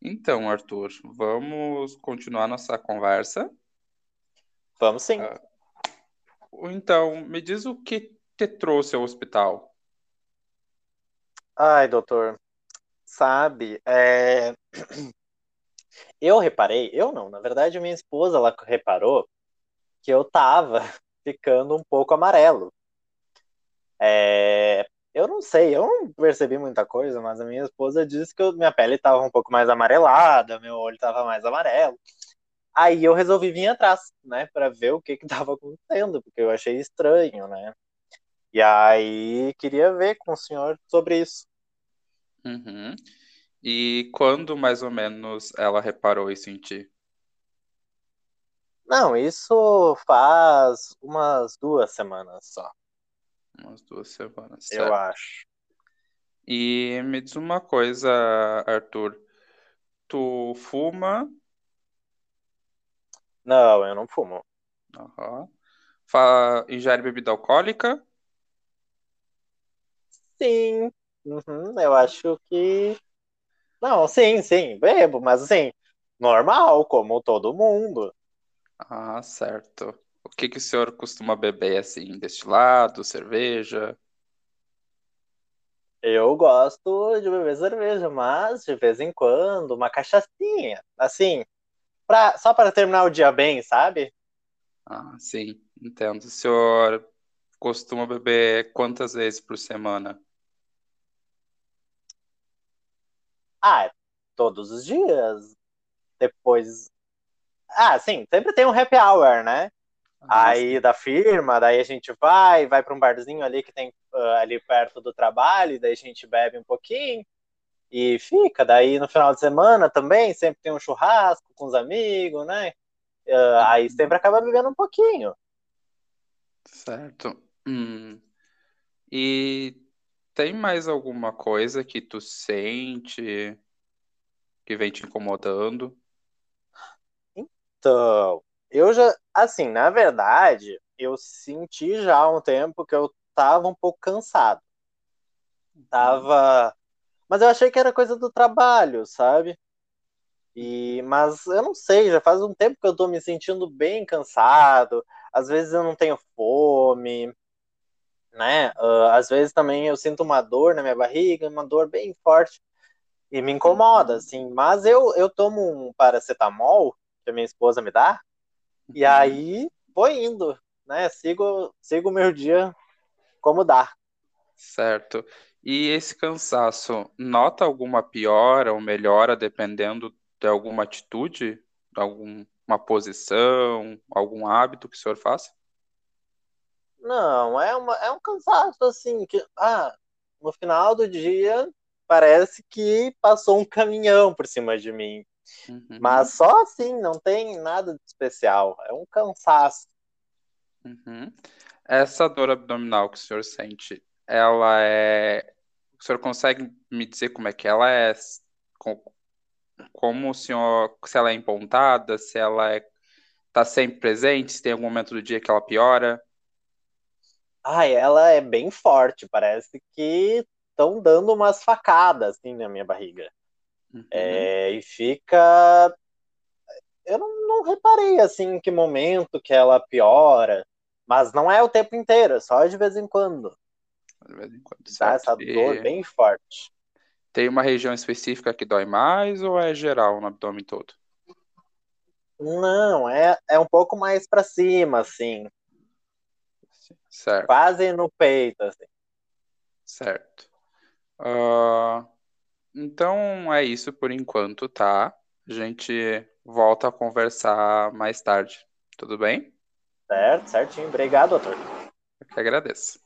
Então, Arthur, vamos continuar nossa conversa? Vamos sim. Ah, Então, me diz o que te trouxe ao hospital. Ai, doutor, sabe, é, eu reparei, eu não, na verdade, minha esposa, ela reparou que eu tava ficando um pouco amarelo. É, sei, eu não percebi muita coisa, mas a minha esposa disse que eu- minha pele tava um pouco mais amarelada, meu olho tava mais amarelo. Aí eu resolvi vir atrás, né, para ver o que que tava acontecendo, porque eu achei estranho, né? E aí queria ver com o senhor sobre isso. Uhum. E quando mais ou menos ela reparou isso em ti? Não, isso faz umas duas semanas só, Umas duas semanas, eu certo? acho. E me diz uma coisa, Arthur. Tu fuma? Não, eu não fumo. Aham. Fa... Ingere bebida alcoólica? Sim, uhum, eu acho que. Não, sim, sim, bebo, mas assim, normal, como todo mundo. Ah, certo. O que que o senhor costuma beber assim? Destilado, cerveja? Eu gosto de beber cerveja, mas de vez em quando, uma cachaçinha, assim, pra, só para terminar o dia bem, sabe? Ah, sim, entendo. O senhor costuma beber quantas vezes por semana? Ah, todos os dias, depois. Ah, sim, sempre tem um happy hour, né? Aí da firma, daí a gente vai, vai para um barzinho ali que tem ah, ali perto do trabalho, daí a gente bebe um pouquinho e fica. Daí no final de semana também sempre tem um churrasco com os amigos, né? Ah, aí sim. sempre acaba bebendo um pouquinho. Certo. Hum. E tem mais alguma coisa que tu sente que vem te incomodando? Então, eu já, assim, na verdade, eu senti já há um tempo que eu tava um pouco cansado. Uhum. Tava, mas eu achei que era coisa do trabalho, sabe? E, mas eu não sei, já faz um tempo que eu tô me sentindo bem cansado. Às vezes eu não tenho fome, né? Ah, às vezes também eu sinto uma dor na minha barriga, uma dor bem forte e me incomoda, Uhum. assim. Mas eu, eu tomo um paracetamol que a minha esposa me dá e aí vou indo, né? Sigo, sigo o meu dia como dá. Certo. E esse cansaço, nota alguma piora ou melhora dependendo de alguma atitude, de alguma posição, algum hábito que o senhor faça? Não, é, uma, é um cansaço assim que ah, no final do dia parece que passou um caminhão por cima de mim. Uhum. Mas só assim, não tem nada de especial. É um cansaço. Uhum. Essa dor abdominal que o senhor sente, ela é. O senhor consegue me dizer como é que ela é? Com- Como o senhor. Se ela é empontada, se ela é... tá sempre presente, se tem algum momento do dia que ela piora? Ai, ela é bem forte, parece que estão dando umas facadas assim na minha barriga. Uhum. É, e fica. Eu não, não reparei assim em que momento que ela piora, mas não é o tempo inteiro, é só de vez em quando. De vez em quando, Dá certo? essa dor bem forte. tem uma região específica que dói mais ou é geral no abdômen todo? Não, é, é um pouco mais pra cima, assim, Certo, quase no peito, assim. certo. Ah, então é isso por enquanto, tá? A gente volta a conversar mais tarde, tudo bem? Certo, certinho. Obrigado, doutor. Eu que agradeço.